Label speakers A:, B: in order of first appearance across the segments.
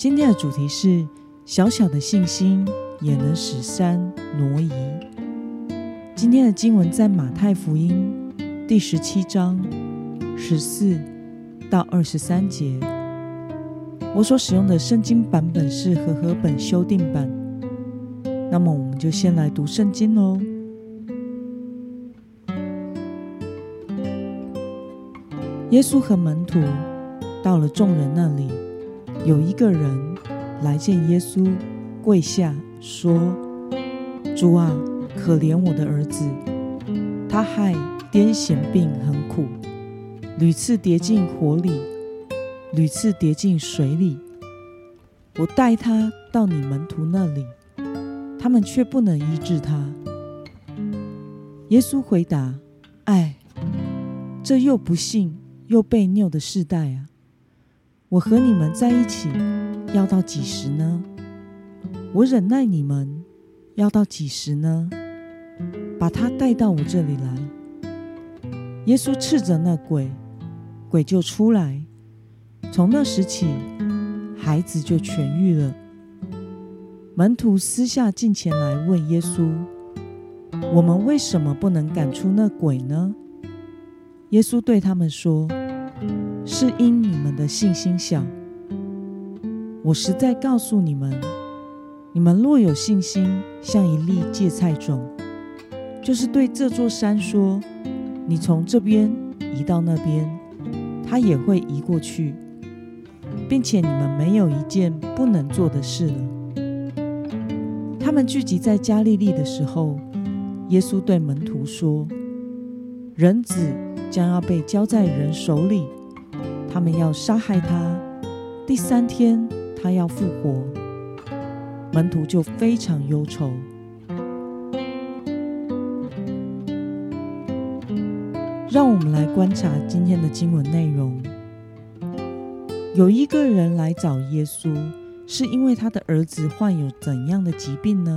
A: 今天的主题是小小的信心也能使山挪移。今天的经文在马太福音第十七章十四到二十三节。我所使用的圣经版本是和合本修订版。那么，我们就先来读圣经喽。耶稣和门徒到了众人那里。有一个人来见耶稣，跪下说：“主啊，可怜我的儿子，他害癫痫病很苦，屡次跌进火里，屡次跌进水里。我带他到你门徒那里，他们却不能医治他。”耶稣回答：“哎，这又不幸又被拗的世代啊！”我和你们在一起要到几时呢？我忍耐你们要到几时呢？把他带到我这里来。耶稣斥责那鬼，鬼就出来。从那时起，孩子就痊愈了。门徒私下进前来问耶稣：“我们为什么不能赶出那鬼呢？”耶稣对他们说。是因你们的信心小。我实在告诉你们，你们若有信心，像一粒芥菜种，就是对这座山说：“你从这边移到那边”，它也会移过去，并且你们没有一件不能做的事了。他们聚集在加利利的时候，耶稣对门徒说：“人子将要被交在人手里。”他们要杀害他，第三天他要复活，门徒就非常忧愁。让我们来观察今天的经文内容。有一个人来找耶稣，是因为他的儿子患有怎样的疾病呢？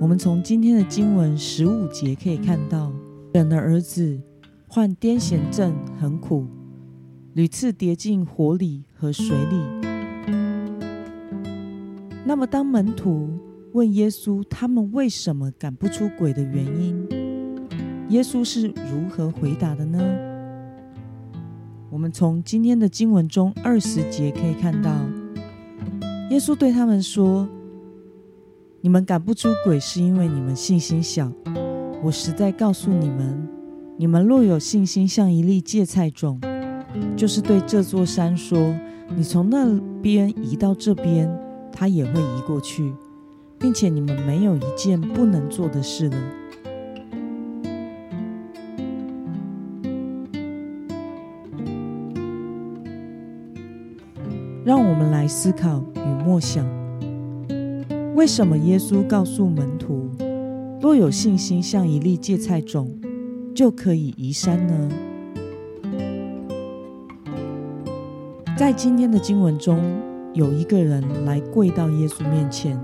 A: 我们从今天的经文十五节可以看到，人的儿子患癫痫症，很苦。屡次跌进火里和水里。那么，当门徒问耶稣他们为什么赶不出鬼的原因，耶稣是如何回答的呢？我们从今天的经文中二十节可以看到，耶稣对他们说：“你们赶不出鬼，是因为你们信心小。我实在告诉你们，你们若有信心，像一粒芥菜种。”就是对这座山说：“你从那边移到这边，它也会移过去，并且你们没有一件不能做的事了。”让我们来思考与默想：为什么耶稣告诉门徒，若有信心像一粒芥菜种，就可以移山呢？在今天的经文中，有一个人来跪到耶稣面前，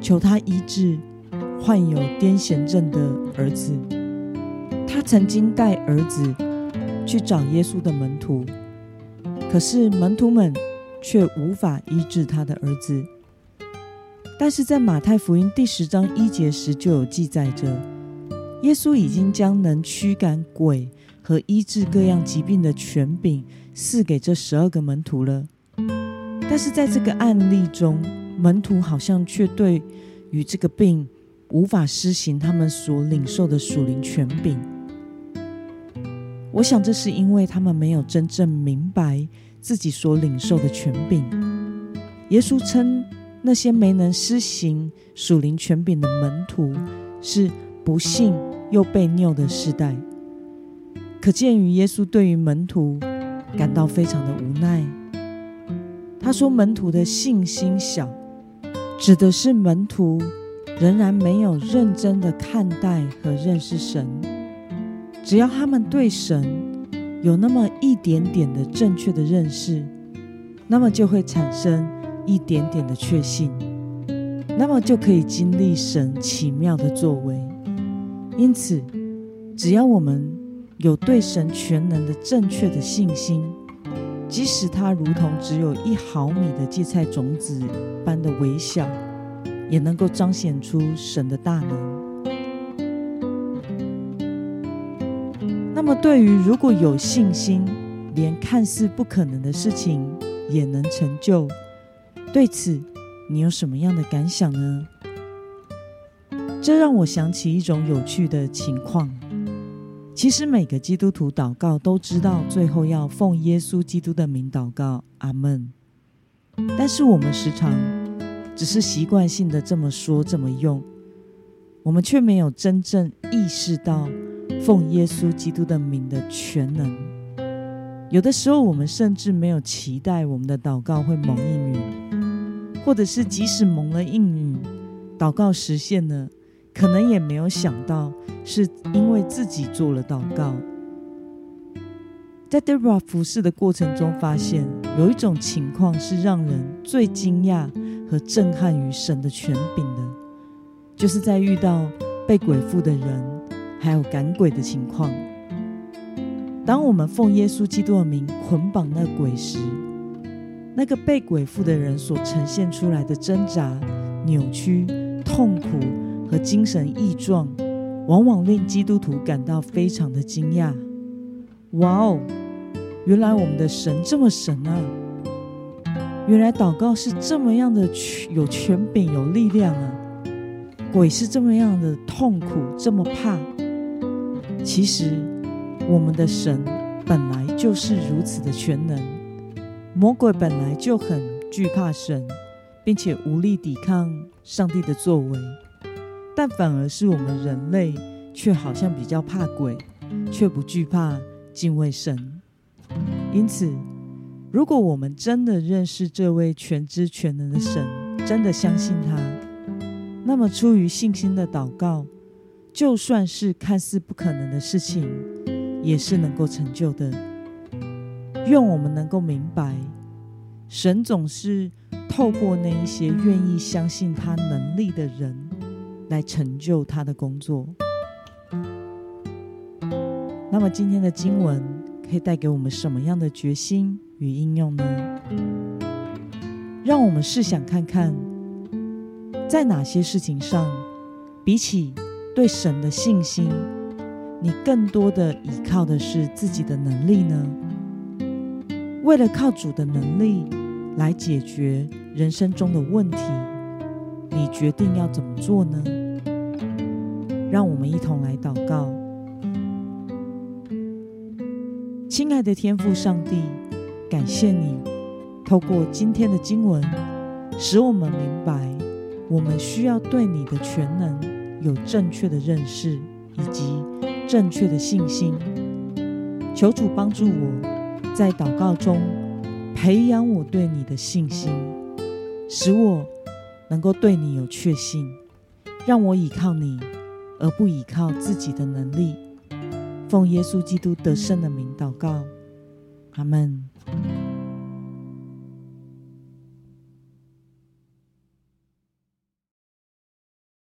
A: 求他医治患有癫痫症的儿子。他曾经带儿子去找耶稣的门徒，可是门徒们却无法医治他的儿子。但是在马太福音第十章一节时就有记载着，耶稣已经将能驱赶鬼和医治各样疾病的权柄。赐给这十二个门徒了，但是在这个案例中，门徒好像却对于这个病无法施行他们所领受的属灵权柄。我想这是因为他们没有真正明白自己所领受的权柄。耶稣称那些没能施行属灵权柄的门徒是不幸又被拗的世代，可见于耶稣对于门徒。感到非常的无奈，他说门徒的信心小，指的是门徒仍然没有认真的看待和认识神。只要他们对神有那么一点点的正确的认识，那么就会产生一点点的确信，那么就可以经历神奇妙的作为。因此，只要我们有对神全能的正确的信心，即使它如同只有一毫米的芥菜种子般的微小，也能够彰显出神的大能。那么，对于如果有信心，连看似不可能的事情也能成就，对此你有什么样的感想呢？这让我想起一种有趣的情况。其实每个基督徒祷告都知道，最后要奉耶稣基督的名祷告，阿门。但是我们时常只是习惯性的这么说、这么用，我们却没有真正意识到奉耶稣基督的名的全能。有的时候，我们甚至没有期待我们的祷告会蒙应允，或者是即使蒙了应允，祷告实现了。可能也没有想到，是因为自己做了祷告。在 Debra 服侍的过程中，发现有一种情况是让人最惊讶和震撼于神的权柄的，就是在遇到被鬼附的人，还有赶鬼的情况。当我们奉耶稣基督的名捆绑那鬼时，那个被鬼附的人所呈现出来的挣扎、扭曲、痛苦。和精神异状，往往令基督徒感到非常的惊讶。哇哦，原来我们的神这么神啊！原来祷告是这么样的有权柄、有力量啊！鬼是这么样的痛苦，这么怕。其实我们的神本来就是如此的全能，魔鬼本来就很惧怕神，并且无力抵抗上帝的作为。但反而是我们人类，却好像比较怕鬼，却不惧怕敬畏神。因此，如果我们真的认识这位全知全能的神，真的相信他，那么出于信心的祷告，就算是看似不可能的事情，也是能够成就的。愿我们能够明白，神总是透过那一些愿意相信他能力的人。来成就他的工作。那么今天的经文可以带给我们什么样的决心与应用呢？让我们试想看看，在哪些事情上，比起对神的信心，你更多的依靠的是自己的能力呢？为了靠主的能力来解决人生中的问题。你决定要怎么做呢？让我们一同来祷告。亲爱的天父上帝，感谢你透过今天的经文，使我们明白我们需要对你的全能有正确的认识以及正确的信心。求主帮助我在祷告中培养我对你的信心，使我。能够对你有确信，让我倚靠你，而不依靠自己的能力。奉耶稣基督得胜的名祷告，阿门。